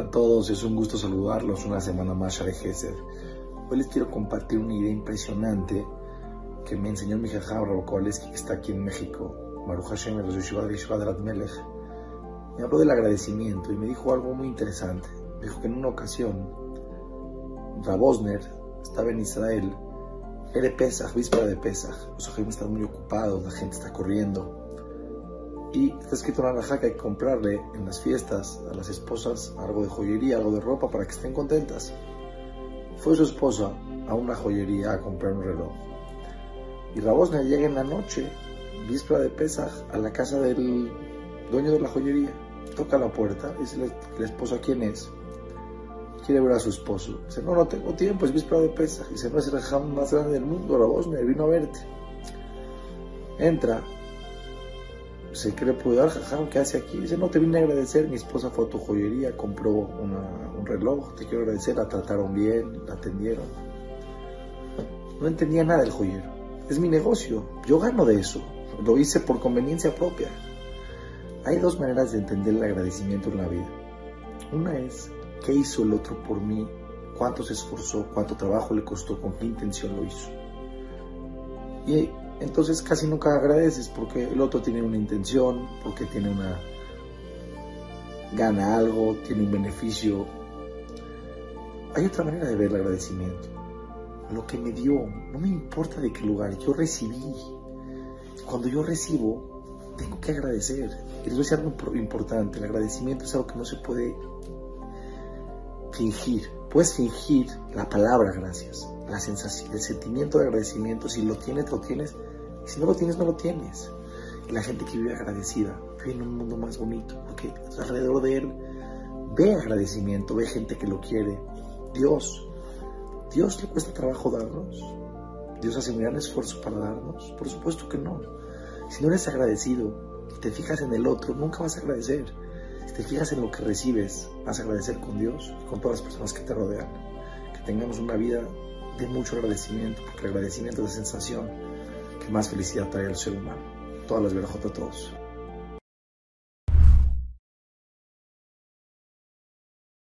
todos, es un gusto saludarlos una semana más, Share Gesed. Hoy les quiero compartir una idea impresionante que me enseñó mi jajam Rabokoleski, que está aquí en México, de de Melech. Me habló del agradecimiento y me dijo algo muy interesante. Me dijo que en una ocasión, Rabosner estaba en Israel, era Pesach, víspera de Pesach. Los ojos están muy ocupados, la gente está corriendo y está escrito en la que hay que comprarle en las fiestas a las esposas algo de joyería, algo de ropa para que estén contentas. Fue su esposa a una joyería a comprar un reloj. Y Rabosna llega en la noche, víspera de Pesaj, a la casa del dueño de la joyería. Toca la puerta, dice la esposa quién es. Quiere ver a su esposo. Dice, no, no tengo tiempo, es víspera de Pesaj. Dice, no es el jam más grande del mundo, Rabosna, vino a verte. Entra, se quiere puede dar, ¿qué hace aquí? Dice, no, te vine a agradecer, mi esposa fue a tu joyería, compró un reloj, te quiero agradecer, la trataron bien, la atendieron. No entendía nada del joyero, es mi negocio, yo gano de eso, lo hice por conveniencia propia. Hay dos maneras de entender el agradecimiento en la vida. Una es, ¿qué hizo el otro por mí? ¿Cuánto se esforzó? ¿Cuánto trabajo le costó? ¿Con qué intención lo hizo? Y entonces casi nunca agradeces porque el otro tiene una intención, porque tiene una gana algo, tiene un beneficio. Hay otra manera de ver el agradecimiento. Lo que me dio, no me importa de qué lugar, yo recibí. Cuando yo recibo, tengo que agradecer. Y les voy a decir algo importante, el agradecimiento es algo que no se puede fingir. Puedes fingir la palabra gracias, la sensación, el sentimiento de agradecimiento, si lo tienes, lo tienes, si no lo tienes, no lo tienes. Y la gente que vive agradecida vive en un mundo más bonito, porque alrededor de él ve agradecimiento, ve gente que lo quiere. Dios, Dios le cuesta trabajo darnos. Dios hace un gran esfuerzo para darnos. Por supuesto que no. Si no eres agradecido y te fijas en el otro, nunca vas a agradecer. Si te fijas en lo que recibes, vas a agradecer con Dios y con todas las personas que te rodean. Que tengamos una vida de mucho agradecimiento, porque el agradecimiento es la sensación que más felicidad trae al ser humano. Todas las verajot a todos.